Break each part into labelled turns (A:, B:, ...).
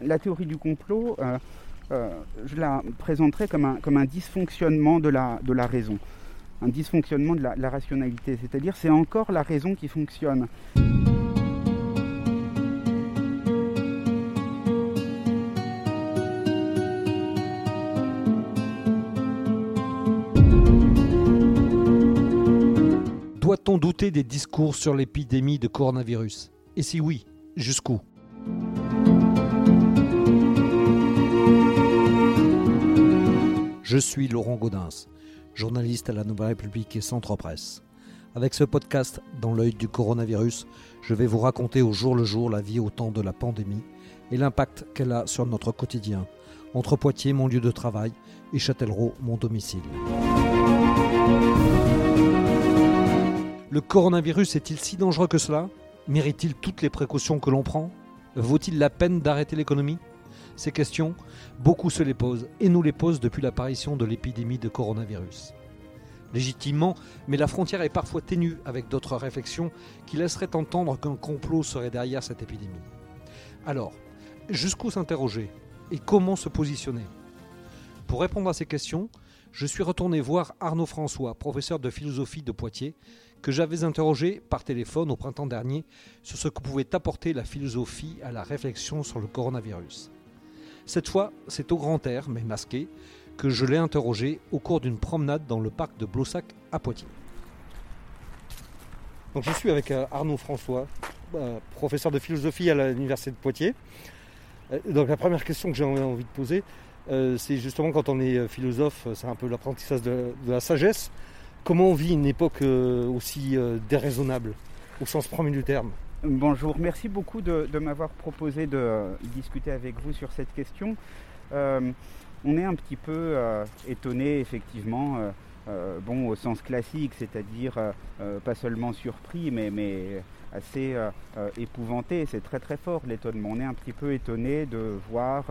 A: la théorie du complot, je la présenterai comme un, dysfonctionnement de la, de la raison, un dysfonctionnement de la, rationalité, c'est-à-dire c'est encore la raison qui fonctionne.
B: Doit-on douter des discours sur l'épidémie de coronavirus? Et si oui, jusqu'où? Je suis Laurent Gaudens, journaliste à la Nouvelle République et Centre Presse. Avec ce podcast dans l'œil du coronavirus, je vais vous raconter au jour le jour la vie au temps de la pandémie et l'impact qu'elle a sur notre quotidien, entre Poitiers, mon lieu de travail, et Châtellerault, mon domicile. Le coronavirus est-il si dangereux que cela? Mérite-t-il toutes les précautions que l'on prend? Vaut-il la peine d'arrêter l'économie? Ces questions, beaucoup se les posent, et nous les posent depuis l'apparition de l'épidémie de coronavirus. Légitimement, mais la frontière est parfois ténue avec d'autres réflexions qui laisseraient entendre qu'un complot serait derrière cette épidémie. Alors, jusqu'où s'interroger et comment se positionner? Pour répondre à ces questions, je suis retourné voir Arnaud François, professeur de philosophie de Poitiers, que j'avais interrogé par téléphone au printemps dernier sur ce que pouvait apporter la philosophie à la réflexion sur le coronavirus. Cette fois, c'est au grand air, mais masqué, que je l'ai interrogé au cours d'une promenade dans le parc de Blossac à Poitiers. Donc je suis avec euh, Arnaud François, euh, professeur de philosophie à l'université de Poitiers. Euh, donc la première question que j'ai envie de poser, c'est justement quand on est philosophe, c'est un peu l'apprentissage de, la sagesse. Comment on vit une époque aussi déraisonnable, au sens premier du terme?
A: Bonjour, merci beaucoup de, m'avoir proposé de discuter avec vous sur cette question. Euh, on est un petit peu euh, étonné, effectivement, euh, bon, au sens classique, c'est-à-dire pas seulement surpris, mais, assez épouvanté. C'est très très fort l'étonnement. On est un petit peu étonné de voir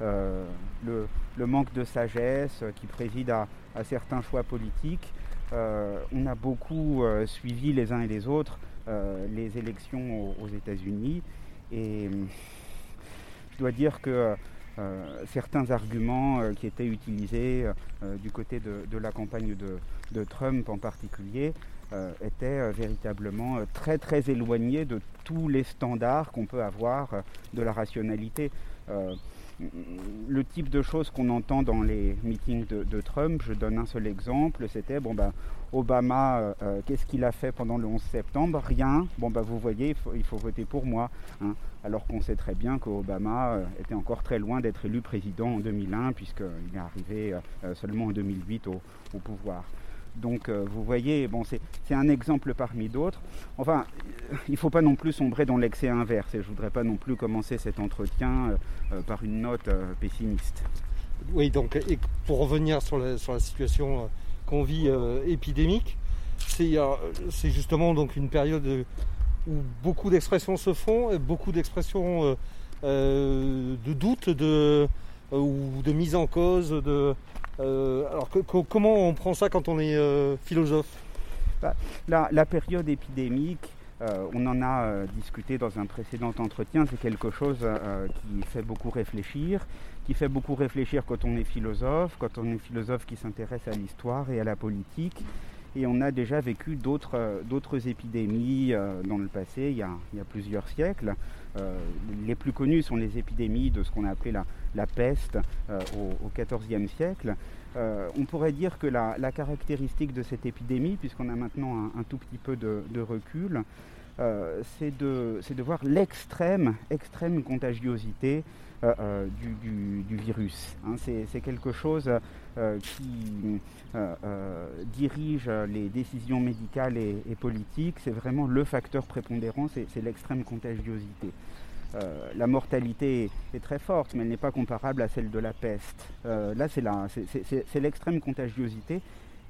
A: le, manque de sagesse qui préside à, certains choix politiques. on a beaucoup suivi les uns et les autres les élections aux, États-Unis. Et euh, je dois dire que euh, certains arguments qui étaient utilisés du côté de, la campagne de, Trump en particulier étaient véritablement très très éloignés de tous les standards qu'on peut avoir de la rationalité le type de choses qu'on entend dans les meetings de, Trump, je donne un seul exemple, c'était bon ben Obama, euh, euh, qu'est-ce qu'il a fait pendant le 11 septembre? Rien. Bon ben vous voyez, il faut, voter pour moi. Hein. alors qu'on sait très bien qu'Obama euh, était encore très loin d'être élu président en 2001, puisqu'il est arrivé seulement en 2008 au pouvoir. Donc euh, vous voyez, bon, c'est un exemple parmi d'autres. Enfin, il ne faut pas non plus sombrer dans l'excès inverse. Et je ne voudrais pas non plus commencer cet entretien euh, euh, par une note pessimiste.
B: Oui, donc et pour revenir sur la, situation qu'on vit épidémique, c'est justement donc une période où beaucoup d'expressions se font, beaucoup d'expressions de doute de, ou de mise en cause, de, euh, alors comment on prend ça quand on est euh, philosophe?
A: Bah, la, période épidémique, euh, on en a discuté dans un précédent entretien, c'est quelque chose qui fait beaucoup réfléchir, qui fait beaucoup réfléchir quand on est philosophe, quand on est philosophe qui s'intéresse à l'histoire et à la politique. Et on a déjà vécu d'autres épidémies dans le passé, il y a, plusieurs siècles. Les plus connues sont les épidémies de ce qu'on a appelé la, peste euh, au XIVe siècle. Euh, on pourrait dire que la, caractéristique de cette épidémie, puisqu'on a maintenant un, tout petit peu de, recul, euh, c'est de, voir l'extrême extrême contagiosité du, virus. Hein. c'est quelque chose qui dirige les décisions médicales et politiques. C'est vraiment le facteur prépondérant, c'est l'extrême contagiosité. Euh, la mortalité est très forte, mais elle n'est pas comparable à celle de la peste. Euh, là, c'est l'extrême contagiosité.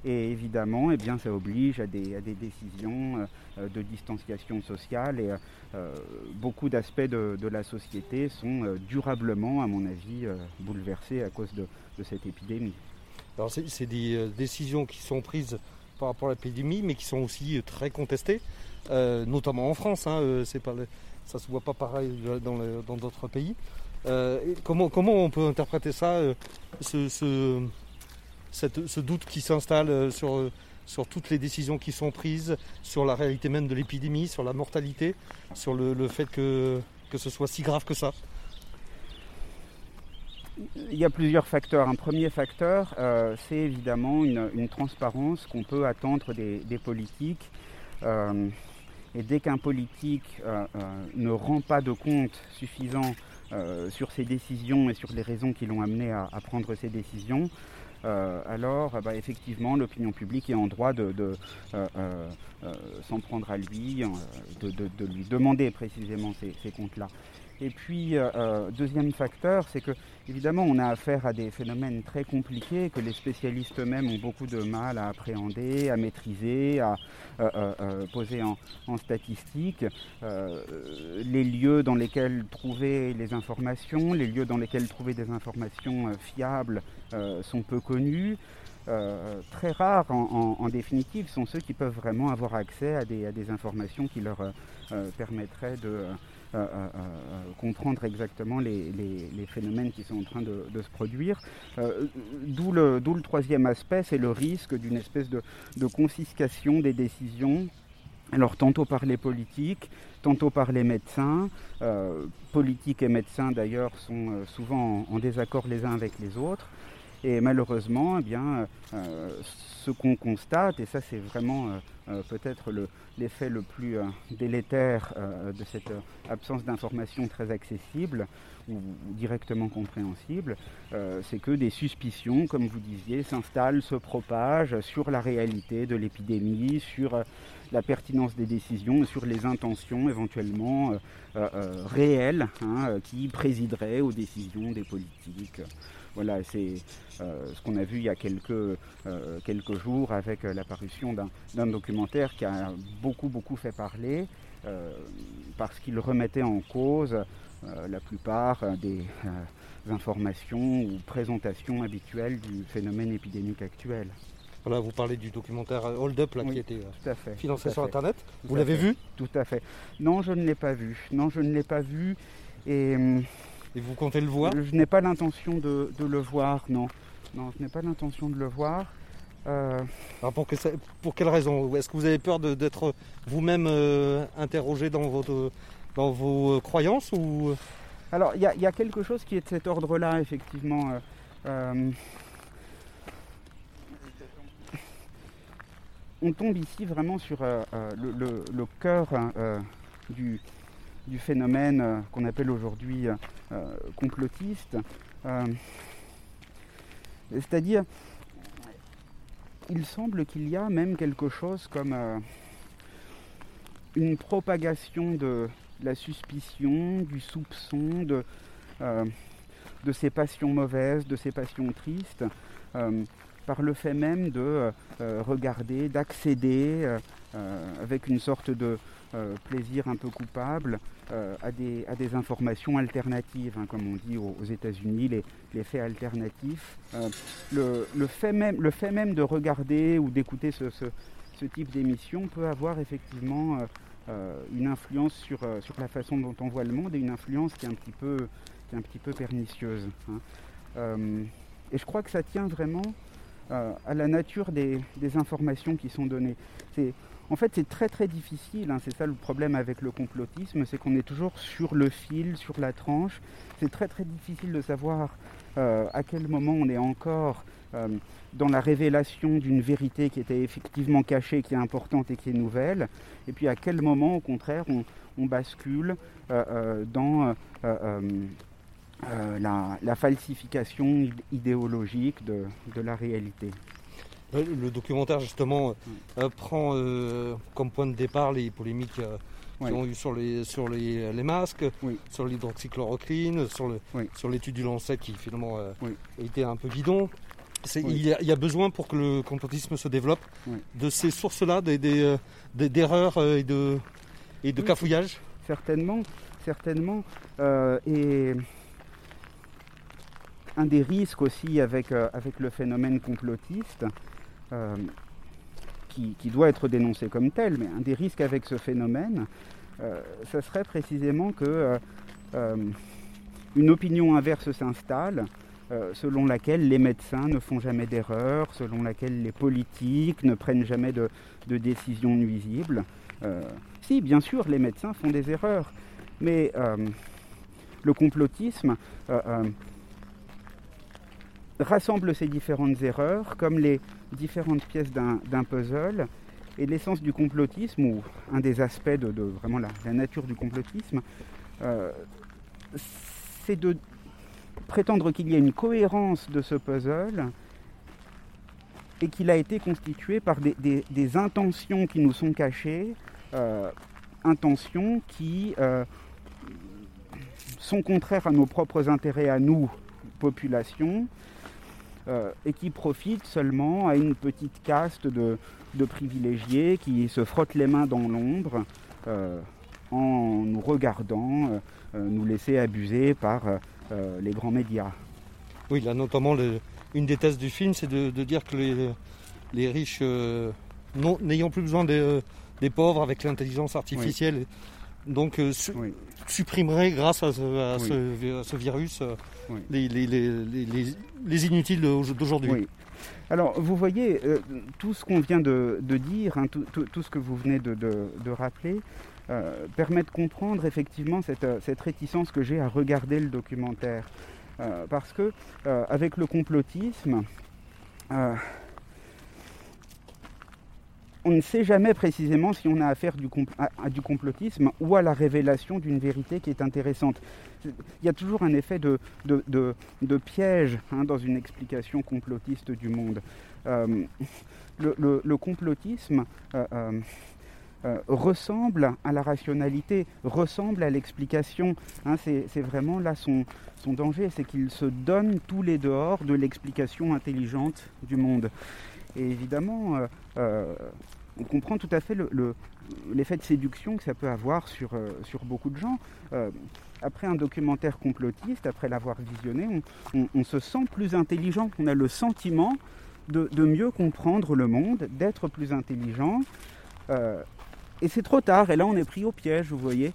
A: Et évidemment, eh bien, ça oblige à des, décisions euh, de distanciation sociale. Et beaucoup d'aspects de, la société sont durablement, à mon avis, bouleversés à cause de, cette épidémie.
B: Alors, c'est des décisions qui sont prises par rapport à l'épidémie, mais qui sont aussi très contestées, notamment en France. Hein, ça se voit pas pareil dans d'autres pays. comment, comment on peut interpréter ça, doute qui s'installe sur, sur toutes les décisions qui sont prises, sur la réalité même de l'épidémie, sur la mortalité, sur le, fait que, que ce soit si grave que ça
A: il y a plusieurs facteurs. Un premier facteur, euh, c'est évidemment une, transparence qu'on peut attendre des, politiques. Euh, et dès qu'un politique euh, ne rend pas de compte suffisant sur ses décisions et sur les raisons qui l'ont amené à, prendre ces décisions, alors bah, effectivement l'opinion publique est en droit de, s'en prendre à lui, de, lui demander précisément ces comptes-là. Et puis, euh, euh, deuxième facteur, c'est que, évidemment, on a affaire à des phénomènes très compliqués que les spécialistes eux-mêmes ont beaucoup de mal à appréhender, à maîtriser, à euh, poser en, en statistiques. les lieux dans lesquels trouver les informations, les lieux dans lesquels trouver des informations fiables sont peu connus. très rares en, définitive sont ceux qui peuvent vraiment avoir accès à des informations qui leur permettraient de, comprendre exactement les, phénomènes qui sont en train de, se produire. Euh, d'où le, troisième aspect, c'est le risque d'une espèce de, confiscation des décisions alors tantôt par les politiques, tantôt par les médecins. Euh, politiques et médecins d'ailleurs sont euh, souvent en, désaccord les uns avec les autres. Et malheureusement, eh bien, ce qu'on constate, et ça c'est vraiment euh, peut-être l'effet le, plus euh, délétère euh, de cette absence d'information très accessible ou, directement compréhensible, c'est que des suspicions, comme vous disiez, s'installent, se propagent sur la réalité de l'épidémie, sur la pertinence des décisions, sur les intentions éventuellement réelles hein, qui présideraient aux décisions des politiques. Voilà, c'est euh, ce qu'on a vu il y a quelques, euh, quelques jours avec euh, l'apparition d'un documentaire qui a beaucoup beaucoup fait parler parce qu'il remettait en cause la plupart des informations ou présentations habituelles du phénomène épidémique actuel.
B: Voilà, vous parlez du documentaire Hold Up qui était financé sur Internet. vous l'avez vu?
A: Tout à fait. Non, je ne l'ai pas vu. Non, je ne l'ai pas vu. Et hum,
B: et vous comptez le voir
A: Je n'ai pas l'intention de, le voir, non. Non, je n'ai pas l'intention de le voir.
B: Euh, Alors pour, que pour quelle raison? Est-ce que vous avez peur d'être vous-même euh, interrogé dans, votre, dans vos euh, croyances ou...
A: Alors il y, a quelque chose qui est de cet ordre-là, effectivement. on tombe ici vraiment sur le, le, cœur du, du phénomène qu'on appelle aujourd'hui complotiste. C'est-à-dire, il semble qu'il y a même quelque chose comme une propagation de la suspicion, du soupçon, de, de ces passions mauvaises, de ces passions tristes, par le fait même de regarder, d'accéder avec une sorte de plaisir un peu coupable euh, à, des, informations alternatives, hein, comme on dit aux, États-Unis, les, faits alternatifs. Euh, le, fait même, de regarder ou d'écouter ce, type d'émission peut avoir effectivement euh, une influence sur, la façon dont on voit le monde et une influence qui est un petit peu, pernicieuse. Hein. et je crois que ça tient vraiment à la nature des, informations qui sont données. En fait, c'est très très difficile, hein. c'est ça le problème avec le complotisme, c'est qu'on est toujours sur le fil, sur la tranche. C'est très très difficile de savoir euh, à quel moment on est encore euh, dans la révélation d'une vérité qui était effectivement cachée, qui est importante et qui est nouvelle, et puis à quel moment, au contraire, on, bascule euh, dans la, falsification idéologique de la réalité.
B: Le documentaire justement euh, prend euh, comme point de départ les polémiques euh, qui ont eu sur les, sur les, masques, sur l'hydroxychloroquine, sur, l'étude du Lancet qui finalement a été un peu bidon. Il y, a, besoin pour que le complotisme se développe de ces sources-là, des, d'erreurs et de, et de cafouillage?
A: Certainement, certainement. et un des risques aussi avec, avec le phénomène complotiste, euh, qui, doit être dénoncé comme tel, mais un des risques avec ce phénomène, euh, ce serait précisément que euh, une opinion inverse s'installe, selon laquelle les médecins ne font jamais d'erreurs, selon laquelle les politiques ne prennent jamais de, décisions nuisibles. si, bien sûr, les médecins font des erreurs, mais le complotisme rassemble ces différentes erreurs comme les différentes pièces d'un puzzle. Et l'essence du complotisme, ou un des aspects de, vraiment la, nature du complotisme, euh, c'est de prétendre qu'il y a une cohérence de ce puzzle et qu'il a été constitué par des, intentions qui nous sont cachées, euh, intentions qui euh, sont contraires à nos propres intérêts, à nous, population, euh, et qui profite seulement à une petite caste de, privilégiés qui se frottent les mains dans l'ombre euh, en nous regardant, euh, nous laisser abuser par les grands médias.
B: Oui, là notamment une des thèses du film, c'est de, dire que les, riches, n'ayant plus besoin des, pauvres avec l'intelligence artificielle, donc supprimerait grâce à ce, virus euh, les, les, inutiles d'aujourd'hui.
A: Alors vous voyez, euh, tout ce qu'on vient de, dire, hein, tout, ce que vous venez de, rappeler, euh, permet de comprendre effectivement cette, cette réticence que j'ai à regarder le documentaire. parce que avec le complotisme, on ne sait jamais précisément si on a affaire à, du complotisme ou à la révélation d'une vérité qui est intéressante. Il y a toujours un effet de, piège hein, dans une explication complotiste du monde. Euh, le, complotisme euh, euh, ressemble à la rationalité, ressemble à l'explication. Hein. c'est vraiment là son, son danger, c'est qu'il se donne tous les dehors de l'explication intelligente du monde. Et évidemment, euh, euh, on comprend tout à fait l'effet de séduction que ça peut avoir sur, euh, sur beaucoup de gens. après un documentaire complotiste, après l'avoir visionné, on, se sent plus intelligent. On a le sentiment de, mieux comprendre le monde, d'être plus intelligent. et c'est trop tard. Et là, on est pris au piège, vous voyez.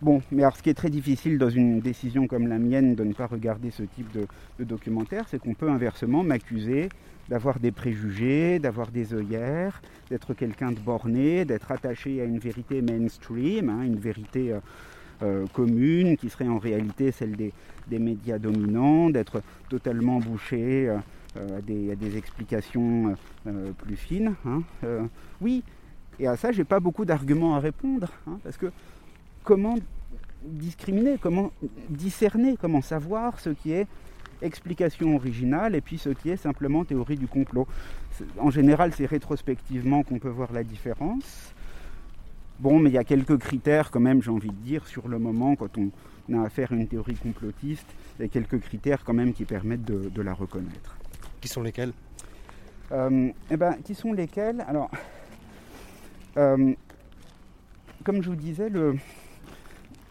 A: Bon, mais alors ce qui est très difficile dans une décision comme la mienne de ne pas regarder ce type de, documentaire, c'est qu'on peut inversement m'accuser d'avoir des préjugés, d'avoir des œillères, d'être quelqu'un de borné, d'être attaché à une vérité mainstream, hein, une vérité euh, euh, commune qui serait en réalité celle des, médias dominants, d'être totalement bouché euh, à, des, explications plus fines. Hein, oui, et à ça, j'ai pas beaucoup d'arguments à répondre, hein, parce que comment discriminer, comment discerner, comment savoir ce qui est explication originale et puis ce qui est simplement théorie du complot. En général, c'est rétrospectivement qu'on peut voir la différence. Bon, mais il y a quelques critères quand même, j'ai envie de dire, sur le moment, quand on a affaire à une théorie complotiste, il y a quelques critères quand même qui permettent de, la reconnaître.
B: Qui sont lesquels?
A: Euh, eh ben, Qui sont lesquels? Alors, euh, comme je vous disais, le,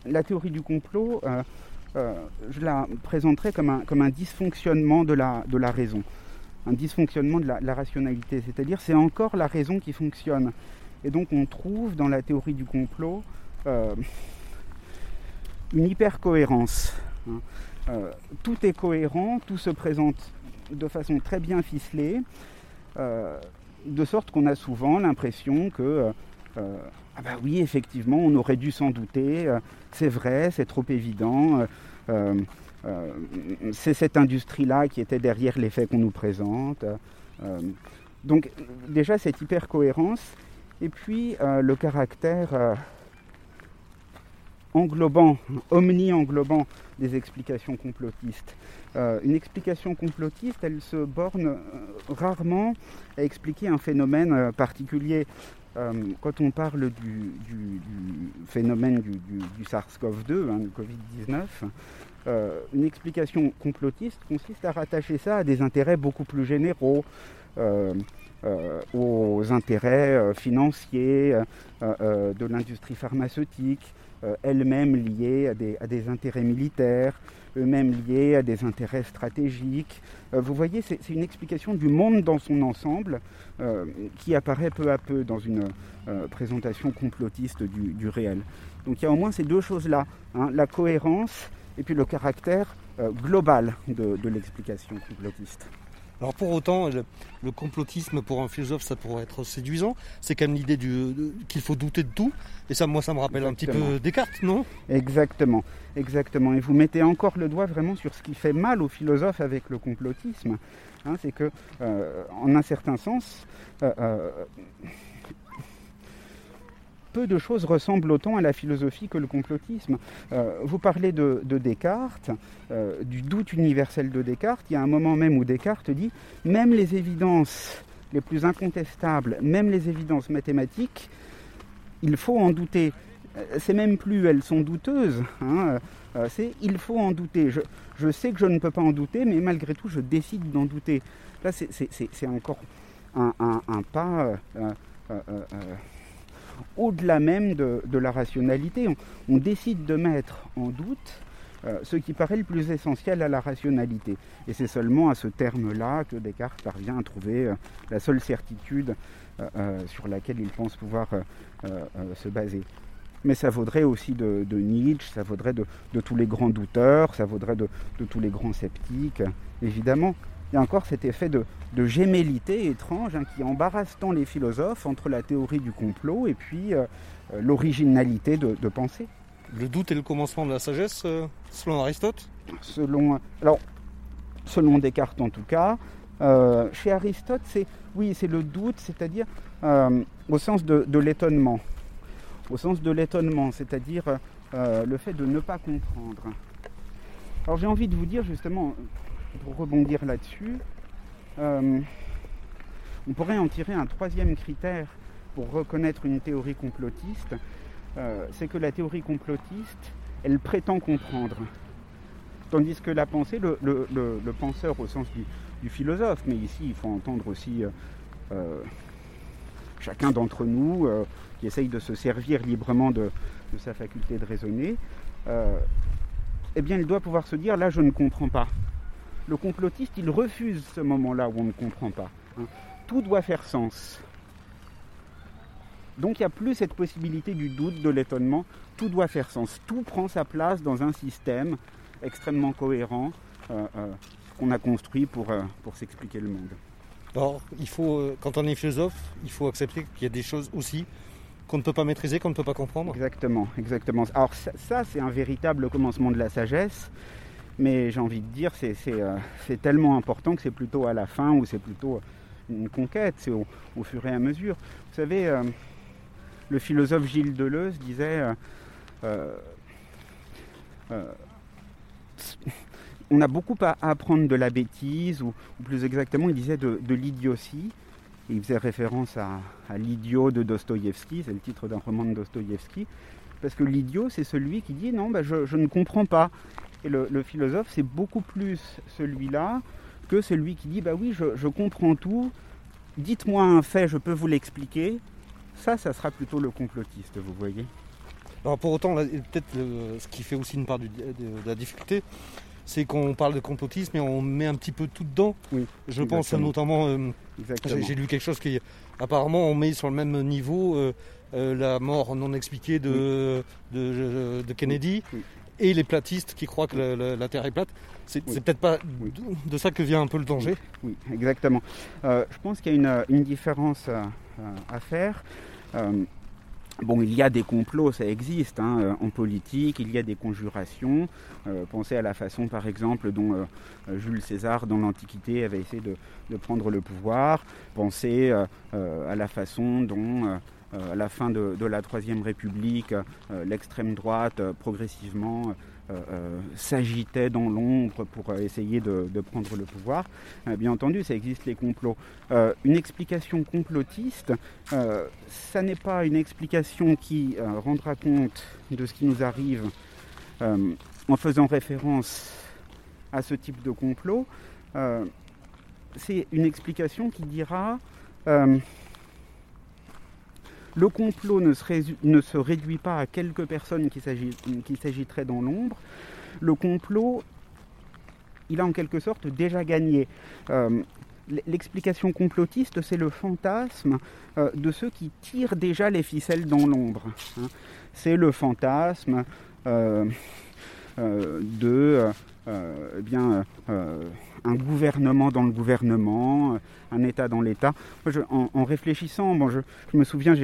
A: la théorie du complot, euh, euh, je la présenterai comme un, comme un dysfonctionnement de la, de la raison, un dysfonctionnement de la, rationalité, c'est-à-dire c'est encore la raison qui fonctionne. Et donc on trouve dans la théorie du complot euh, une hypercohérence. Hein. tout est cohérent, tout se présente de façon très bien ficelée, de sorte qu'on a souvent l'impression que ah bah oui, effectivement, on aurait dû s'en douter, euh, c'est vrai, c'est trop évident. Euh, euh, c'est cette industrie-là qui était derrière les faits qu'on nous présente. donc déjà cette hyper-cohérence, et puis le caractère englobant, omni-englobant des explications complotistes. une explication complotiste, elle se borne rarement à expliquer un phénomène particulier. Euh, quand on parle du, phénomène du, SARS-CoV-2, hein, du Covid-19, euh, une explication complotiste consiste à rattacher ça à des intérêts beaucoup plus généraux, euh, aux intérêts financiers de l'industrie pharmaceutique, elle-même liée à des intérêts militaires, eux-mêmes liés à des intérêts stratégiques. Euh, vous voyez, c'est une explication du monde dans son ensemble euh, qui apparaît peu à peu dans une euh, présentation complotiste du, réel. Donc il y a au moins ces deux choses-là, hein, la cohérence et puis le caractère global de, l'explication complotiste.
B: Alors pour autant, le, complotisme pour un philosophe, ça pourrait être séduisant. C'est quand même l'idée qu'il faut douter de tout. Et ça, moi, ça me rappelle un petit peu Descartes, non?
A: Exactement, exactement. Et vous mettez encore le doigt vraiment sur ce qui fait mal aux philosophes avec le complotisme. Hein, c'est que, euh, en un certain sens, euh, peu de choses ressemblent autant à la philosophie que le complotisme. Euh, vous parlez de, Descartes, euh, du doute universel de Descartes. Il y a un moment même où Descartes dit même les évidences les plus incontestables, même les évidences mathématiques, il faut en douter. Euh, c'est même plus elles sont douteuses, hein, c'est il faut en douter. Je, sais que je ne peux pas en douter, mais malgré tout, je décide d'en douter. Là, c'est encore un, pas au-delà même de, la rationalité. On, décide de mettre en doute euh, ce qui paraît le plus essentiel à la rationalité. Et c'est seulement à ce terme-là que Descartes parvient à trouver euh, la seule certitude euh, sur laquelle il pense pouvoir se baser. Mais ça vaudrait aussi de, Nietzsche, ça vaudrait de, tous les grands douteurs, ça vaudrait de tous les grands sceptiques, évidemment il y a encore cet effet de, gémellité étrange hein, qui embarrasse tant les philosophes entre la théorie du complot et puis euh, euh, l'originalité de, penser.
B: Le doute est le commencement de la sagesse, euh, selon Aristote?
A: Selon, alors, selon Descartes en tout cas. chez Aristote, c'est oui, c'est le doute, c'est-à-dire au sens de, de l'étonnement. Au sens de l'étonnement, c'est-à-dire le fait de ne pas comprendre. Alors j'ai envie de vous dire justement, pour rebondir là-dessus, euh, on pourrait en tirer un troisième critère pour reconnaître une théorie complotiste, euh, c'est que la théorie complotiste, elle prétend comprendre. Tandis que la pensée, le, penseur au sens du, philosophe, mais ici il faut entendre aussi euh, chacun d'entre nous qui essaye de se servir librement de, de sa faculté de raisonner, eh bien il doit pouvoir se dire là je ne comprends pas le complotiste, il refuse ce moment-là où on ne comprend pas. Hein. Tout doit faire sens. Donc il n'y a plus cette possibilité du doute, de l'étonnement. Tout doit faire sens. Tout prend sa place dans un système extrêmement cohérent euh, euh, qu'on a construit pour, euh, pour s'expliquer le monde.
B: Alors, il faut, quand on est philosophe, il faut accepter qu'il y a des choses aussi qu'on ne peut pas maîtriser, qu'on ne peut pas comprendre.
A: Exactement, exactement. Alors ça c'est un véritable commencement de la sagesse. Mais j'ai envie de dire, euh, c'est tellement important que c'est plutôt à la fin ou c'est plutôt une conquête, c'est au, fur et à mesure. Vous savez, euh, le philosophe Gilles Deleuze disait euh, on a beaucoup à apprendre de la bêtise, ou, plus exactement, il disait de, l'idiotie. Il faisait référence à, l'idiot de Dostoïevski, c'est le titre d'un roman de Dostoïevski. Parce que l'idiot, c'est celui qui dit non, bah, je, ne comprends pas. Et le, philosophe, c'est beaucoup plus celui-là que celui qui dit bah oui, je, comprends tout, dites-moi un fait, je peux vous l'expliquer. Ça, ça sera plutôt le complotiste, vous voyez.
B: Alors pour autant, peut-être ce qui fait aussi une part de, la difficulté, c'est qu'on parle de complotisme et on met un petit peu tout dedans. Oui, je pense notamment, euh, j'ai lu quelque chose qui apparemment on met sur le même niveau euh, euh, la mort non expliquée de, de, Kennedy et les platistes qui croient que la, Terre est plate. C'est peut-être pas de, ça que vient un peu le danger.
A: Oui, exactement. Euh, je pense qu'il y a une, différence euh, à faire. Euh, bon, il y a des complots, ça existe hein, en politique, il y a des conjurations. pensez à la façon, par exemple, dont Jules César, dans l'Antiquité, avait essayé de, prendre le pouvoir. Pensez à la façon dont euh, à la fin de, la Troisième République, euh, l'extrême droite euh, progressivement s'agitait dans l'ombre pour essayer de, prendre le pouvoir. bien entendu, ça existe les complots. une explication complotiste, ça n'est pas une explication qui rendra compte de ce qui nous arrive en faisant référence à ce type de complot. c'est une explication qui dira le complot ne se, réduit pas à quelques personnes qui s'agiteraient dans l'ombre. Le complot, il a en quelque sorte déjà gagné. Euh, l'explication complotiste, c'est le fantasme de ceux qui tirent déjà les ficelles dans l'ombre. Hein. C'est le fantasme de eh bien, un gouvernement dans le gouvernement, un État dans l'État. En, réfléchissant, bon, je, me souviens,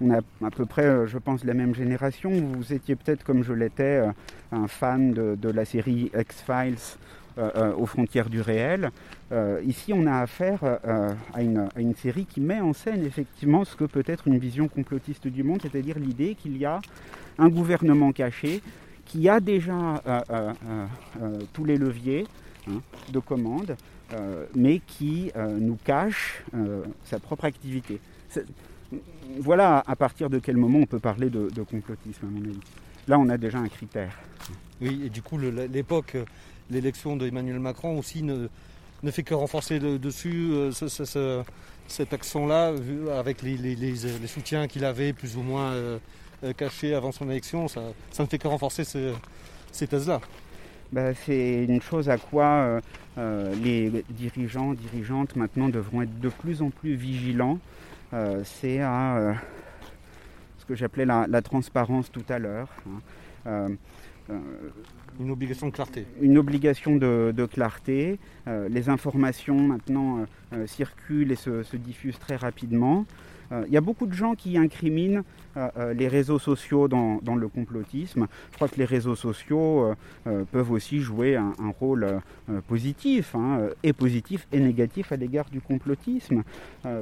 A: on a à peu près, je pense, la même génération. Vous étiez peut-être, comme je l'étais, un fan de, la série X-Files euh, euh, aux frontières du réel. Euh, ici, on a affaire à, une, série qui met en scène effectivement ce que peut être une vision complotiste du monde, c'est-à-dire l'idée qu'il y a un gouvernement caché qui a déjà tous les leviers hein, de commande, mais qui nous cache sa propre activité. Voilà à partir de quel moment on peut parler de, complotisme, à mon avis. Là, on a déjà un critère.
B: Oui, et du coup, l'époque, euh, l'élection d'Emmanuel Macron aussi ne, fait que renforcer dessus euh, cet accent-là, avec les, soutiens qu'il avait plus ou moins euh, cachés avant son élection. Ça, ne fait que renforcer ces thèses-là.
A: Bah, c'est une chose à quoi les dirigeants, dirigeantes maintenant devront être de plus en plus vigilants. c'est à ce que j'appelais la, transparence tout à l'heure. Hein.
B: Euh, une obligation de clarté.
A: Une obligation de, clarté. Euh, les informations maintenant euh, circulent et se, diffusent très rapidement. Il y a beaucoup de gens qui incriminent les réseaux sociaux dans, le complotisme. Je crois que les réseaux sociaux peuvent aussi jouer un, rôle positif, hein, et positif et négatif à l'égard du complotisme,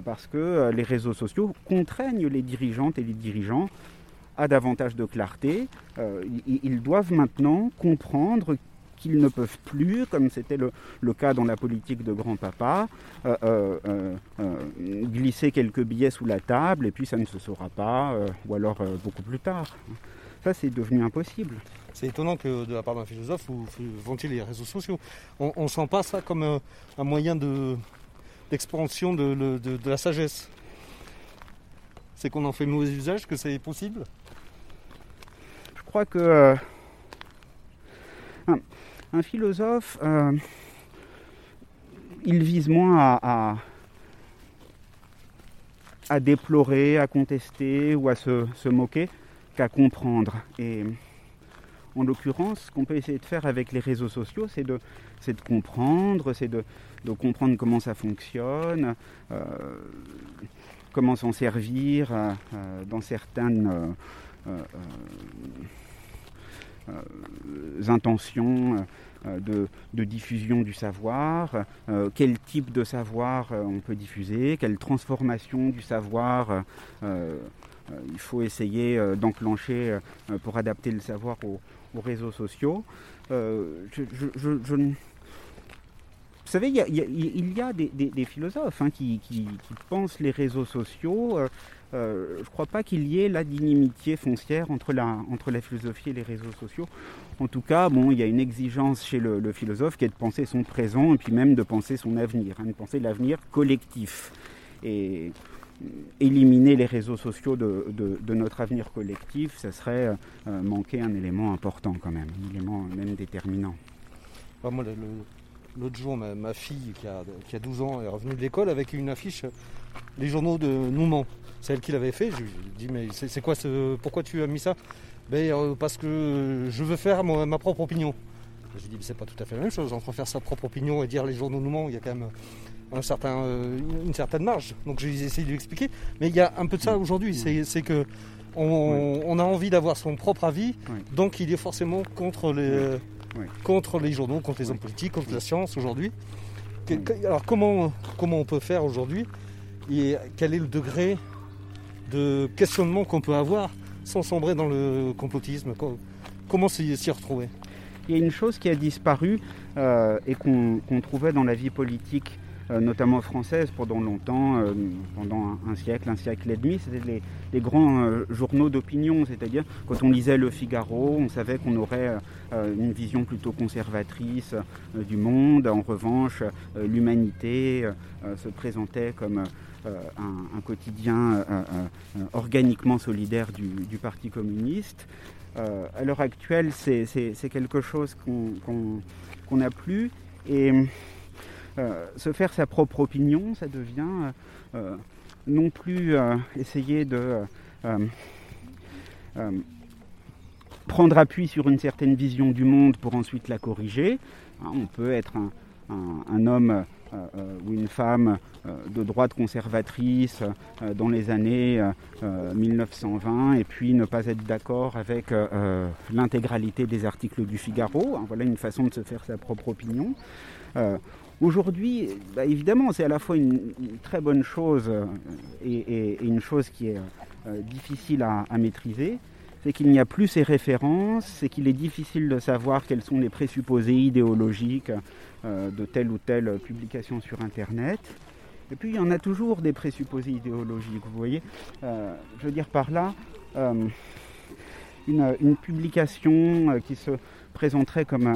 A: parce que les réseaux sociaux contraignent les dirigeantes et les dirigeants à davantage de clarté. Euh, ils, doivent maintenant comprendre qu'ils ne peuvent plus, comme c'était le, cas dans la politique de grand-papa, euh, euh, glisser quelques billets sous la table et puis ça ne se saura pas, ou alors beaucoup plus tard. Ça, c'est devenu impossible.
B: C'est étonnant que de la part d'un philosophe, vous, vantiez les réseaux sociaux. On ne sent pas ça comme un, moyen d'expansion de, de, la sagesse. C'est qu'on en fait mauvais usage, que c'est possible?
A: Je crois que un, philosophe, euh, il vise moins à, déplorer, à contester ou à se, moquer qu'à comprendre. Et en l'occurrence, ce qu'on peut essayer de faire avec les réseaux sociaux, c'est de, comprendre, c'est de, comprendre comment ça fonctionne, euh, comment s'en servir dans certaines euh, euh, euh, intentions de, diffusion du savoir, quel type de savoir on peut diffuser, quelle transformation du savoir il faut essayer d'enclencher pour adapter le savoir aux, réseaux sociaux. vous savez, il y a, des, philosophes hein, qui, pensent les réseaux sociaux euh, je ne crois pas qu'il y ait là d'inimitié foncière entre la, entre philosophie et les réseaux sociaux. En tout cas, bon, il y a une exigence chez le, philosophe qui est de penser son présent et puis même de penser son avenir, hein, de penser l'avenir collectif. Et éliminer les réseaux sociaux de, notre avenir collectif, ça serait euh, manquer un élément important quand même, un élément même déterminant.
B: L'autre jour, ma, fille qui a 12 ans est revenue de l'école avec une affiche, les journaux de Nouman. C'est elle qui l'avait fait. Je lui ai dit, mais c'est quoi ce. Pourquoi tu as mis ça? Ben, euh, Parce que je veux faire ma, propre opinion. Je lui ai dit, c'est pas tout à fait la même chose. Entre faire sa propre opinion et dire les journaux nous mentent, il y a quand même un certain, euh, une certaine marge. Donc j'ai essayé de lui expliquer. Mais il y a un peu de ça aujourd'hui. C'est que on, a envie d'avoir son propre avis, donc il est forcément contre les, contre les journaux, contre les hommes politiques, contre la science aujourd'hui. Alors comment, comment on peut faire aujourd'hui et quel est le degré de questionnement qu'on peut avoir sans sombrer dans le complotisme? Comment s'y retrouver?
A: Il y a une chose qui a disparu euh, et qu'on trouvait dans la vie politique euh, notamment française pendant longtemps, euh, pendant un, siècle, un siècle et demi, c'était les, grands journaux d'opinion, c'est-à-dire quand on lisait Le Figaro, on savait qu'on aurait une vision plutôt conservatrice du monde. En revanche, l'humanité se présentait comme euh, un, quotidien euh, euh, organiquement solidaire du, Parti communiste. à l'heure actuelle, c'est quelque chose qu'on n'a plus. Et se faire sa propre opinion, ça devient non plus essayer de prendre appui sur une certaine vision du monde pour ensuite la corriger. Hein, on peut être un, homme ou une femme euh, de droite conservatrice dans les années 1920 et puis ne pas être d'accord avec l'intégralité des articles du Figaro. Hein, voilà une façon de se faire sa propre opinion. Aujourd'hui, bah, évidemment, c'est à la fois une, très bonne chose et, une chose qui est difficile à maîtriser c'est qu'il n'y a plus ces références, c'est qu'il est difficile de savoir quels sont les présupposés idéologiques euh, de telle ou telle publication sur Internet. Et puis il y en a toujours des présupposés idéologiques, vous voyez. Euh, je veux dire par là, euh, une, publication qui se présenterait comme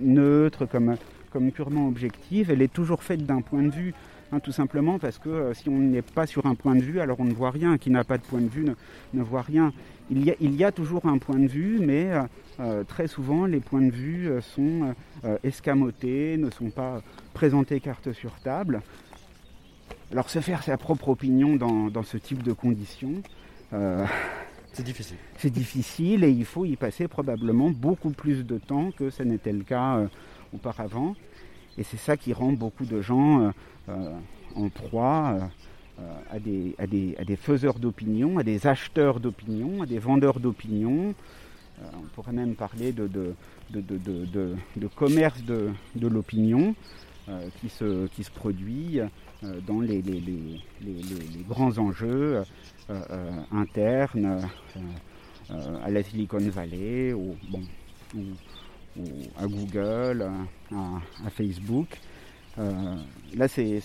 A: neutre, comme purement objective, elle est toujours faite d'un point de vue Hein, tout simplement parce que euh, si on n'est pas sur un point de vue, alors on ne voit rien. Qui n'a pas de point de vue ne, voit rien. Il y, a, toujours un point de vue, mais euh, euh, très souvent les points de vue sont escamotés, ne sont pas présentés carte sur table. Alors se faire sa propre opinion dans, ce type de conditions,
B: c'est difficile.
A: C'est difficile et il faut y passer probablement beaucoup plus de temps que ce n'était le cas auparavant. Et c'est ça qui rend beaucoup de gens euh, en proie euh, à des, à, des, à, des, faiseurs d'opinion, à des acheteurs d'opinion, à des vendeurs d'opinion. Euh, on pourrait même parler de, de, de, commerce de, l'opinion qui, se, qui se produit dans les, les, les, les grands enjeux internes à la Silicon Valley ou, bon, ou, à Google, à Facebook. Euh, là, c'est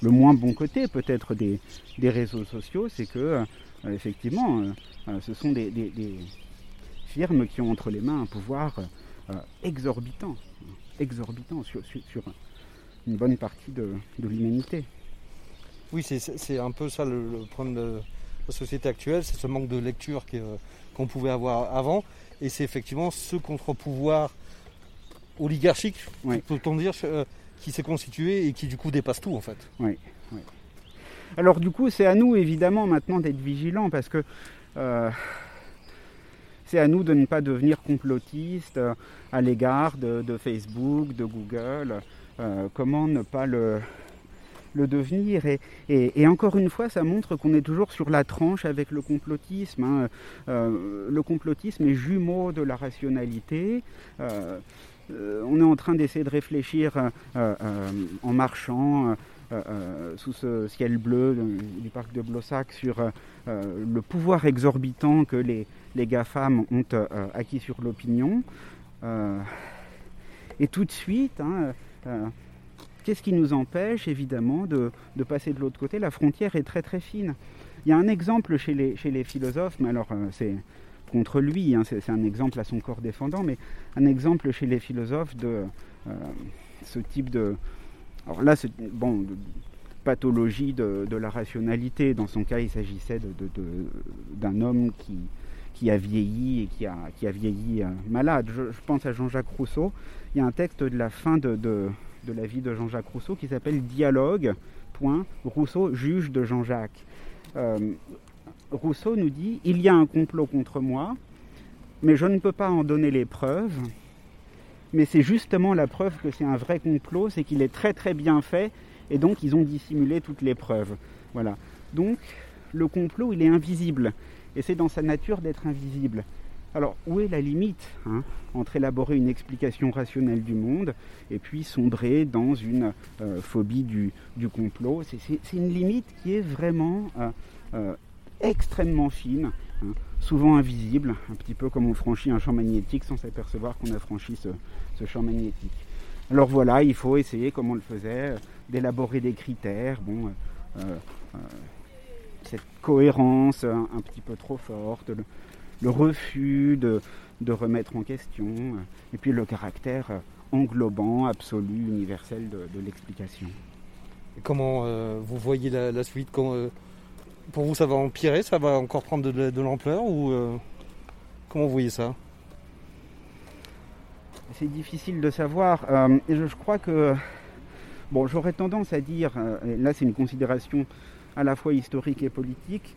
A: le moins bon côté peut-être des, réseaux sociaux, c'est que euh, effectivement, euh, ce sont des, firmes qui ont entre les mains un pouvoir exorbitant, exorbitant sur, une bonne partie de, l'humanité.
B: Oui, c'est un peu ça le, problème de la société actuelle, c'est ce manque de lecture qu'on pouvait avoir avant, et c'est effectivement ce contre-pouvoir oligarchique, peut-on dire, qui s'est constitué et qui du coup dépasse tout en fait.
A: Oui. Alors du coup, c'est à nous évidemment maintenant d'être vigilants parce que euh, c'est à nous de ne pas devenir complotistes euh, à l'égard de, Facebook, de Google. Euh, comment ne pas le, le devenir et, encore une fois, ça montre qu'on est toujours sur la tranche avec le complotisme. Hein. le complotisme est jumeau de la rationalité. Euh, on est en train d'essayer de réfléchir euh, euh, en marchant sous ce ciel bleu du parc de Blossac sur le pouvoir exorbitant que les, les GAFAM ont acquis sur l'opinion. et tout de suite, hein, qu'est-ce qui nous empêche évidemment de, passer de l'autre côté? La frontière est très très fine. Il y a un exemple chez les, chez les philosophes, mais alors c'est contre lui, hein, c'est un exemple à son corps défendant, mais un exemple chez les philosophes de euh, ce type de... Alors là, bon, pathologie de, la rationalité. Dans son cas, il s'agissait d'un homme qui, qui a vieilli et qui a, qui a vieilli euh, malade. Je, pense à Jean-Jacques Rousseau. Il y a un texte de la fin de, de la vie de Jean-Jacques Rousseau qui s'appelle Dialogue. Rousseau juge de Jean-Jacques. Euh, Rousseau nous dit il y a un complot contre moi, mais je ne peux pas en donner les preuves. Mais c'est justement la preuve que c'est un vrai complot, c'est qu'il est très très bien fait, et donc ils ont dissimulé toutes les preuves. Voilà. Donc le complot, il est invisible, et c'est dans sa nature d'être invisible. Alors, où est la limite hein, entre élaborer une explication rationnelle du monde et puis sombrer dans une euh, phobie du, complot? C'est une limite qui est vraiment euh, euh, extrêmement fine, hein, souvent invisible, un petit peu comme on franchit un champ magnétique sans s'apercevoir qu'on a franchi ce, champ magnétique. Alors voilà, il faut essayer, comme on le faisait, d'élaborer des critères. Cette cohérence un, petit peu trop forte, refus de, remettre en question, et puis le caractère englobant, absolu, universel de, l'explication.
B: Comment euh, vous voyez la, suite? Pour vous, ça va empirer Ça va encore prendre de, l'ampleur Ou euh, comment vous voyez ça?
A: C'est difficile de savoir. Euh, je, crois que bon, j'aurais tendance à dire, et là c'est une considération à la fois historique et politique,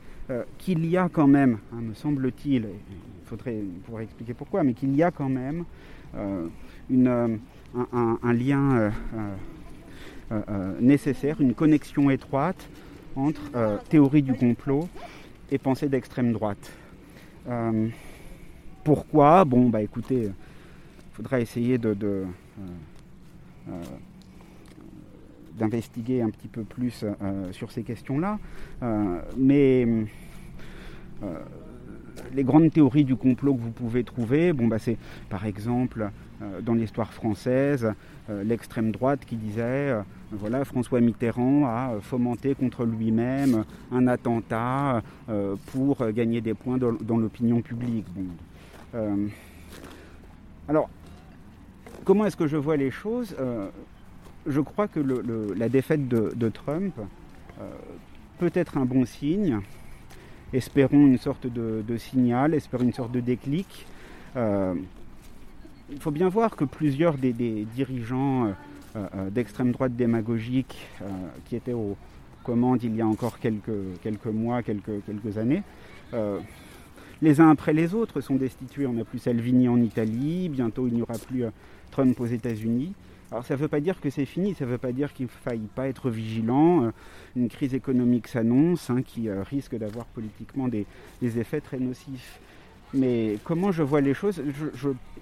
A: qu'il y a quand même, hein, me semble-t-il, il faudrait pouvoir expliquer pourquoi, mais qu'il y a quand même une, un, lien nécessaire, une connexion étroite entre théorie du complot et pensée d'extrême droite. pourquoi? Bon, bah écoutez, il faudra essayer de, euh, d'investiguer un petit peu plus euh, sur ces questions-là. Euh, mais les grandes théories du complot que vous pouvez trouver, bon, bah, c'est par exemple dans l'histoire française l'extrême droite qui disait voilà François Mitterrand a fomenté contre lui-même un attentat pour gagner des points dans, l'opinion publique. alors comment est-ce que je vois les choses? Euh, Je crois que la défaite de, Trump euh, peut être un bon signe. Espérons une sorte de, signal, espérons une sorte de déclic. Euh, il faut bien voir que plusieurs des, dirigeants d'extrême droite démagogique qui étaient aux commandes il y a encore quelques, mois, quelques années, les uns après les autres sont destitués. On n'a plus Salvini en Italie, bientôt il n'y aura plus Trump aux États-Unis. Alors ça ne veut pas dire que c'est fini, ça ne veut pas dire qu'il ne faille pas être vigilant. Euh, une crise économique s'annonce hein, qui euh, risque d'avoir politiquement des, effets très nocifs. Mais comment je vois les choses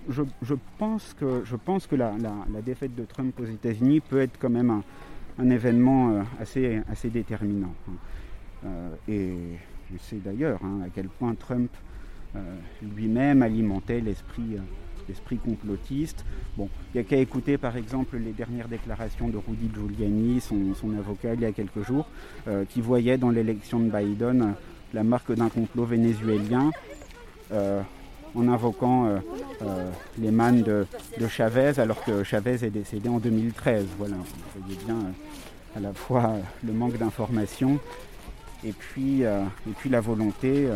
A: je, pense que, la, défaite de Trump aux États-Unis peut être quand même un, événement euh, assez, assez déterminant. Hein. et je sais d'ailleurs hein, à quel point Trump lui-même alimentait l'esprit l'esprit complotiste. Bon, il n'y a qu'à écouter par exemple les dernières déclarations de Rudy Giuliani, son, avocat, il y a quelques jours, euh, qui voyait dans l'élection de Biden la marque d'un complot vénézuélien. Euh, en invoquant euh, les mannes de, Chavez, alors que Chavez est décédé en 2013. Voilà, vous voyez bien à la fois le manque d'informations et et puis la volonté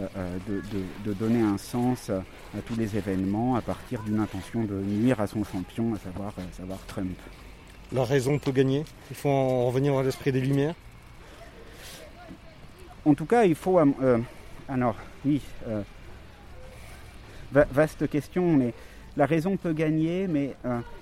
A: euh, euh, de, donner un sens à tous les événements à partir d'une intention de nuire à son champion, à savoir, savoir Trump.
B: La raison peut gagner Il faut en revenir à l'esprit des Lumières
A: En tout cas, il faut... Euh, alors, oui, vaste question, mais la raison peut gagner, mais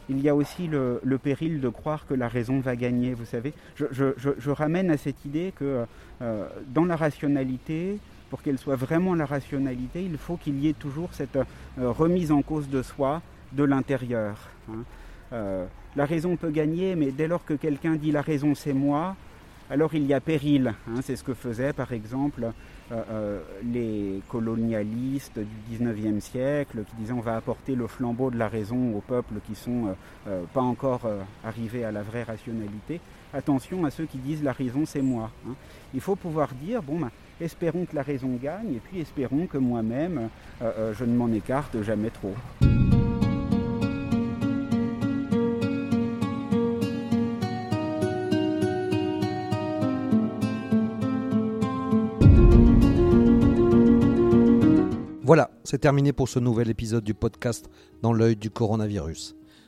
A: il y a aussi le, péril de croire que la raison va gagner, vous savez. Je, ramène à cette idée que dans la rationalité, pour qu'elle soit vraiment la rationalité, il faut qu'il y ait toujours cette euh, remise en cause de soi de l'intérieur. Hein. Euh, la raison peut gagner, mais dès lors que quelqu'un dit la raison c'est moi, alors il y a péril. Hein. c'est ce que faisaient par exemple euh, les colonialistes du 19e siècle qui disaient on va apporter le flambeau de la raison aux peuples qui ne sont pas encore arrivés à la vraie rationalité. Attention à ceux qui disent la raison c'est moi. Hein. Il faut pouvoir dire bon ben, espérons que la raison gagne, et puis espérons que moi-même, euh, euh, je ne m'en écarte jamais trop.
B: Voilà, c'est terminé pour ce nouvel épisode du podcast Dans l'œil du coronavirus.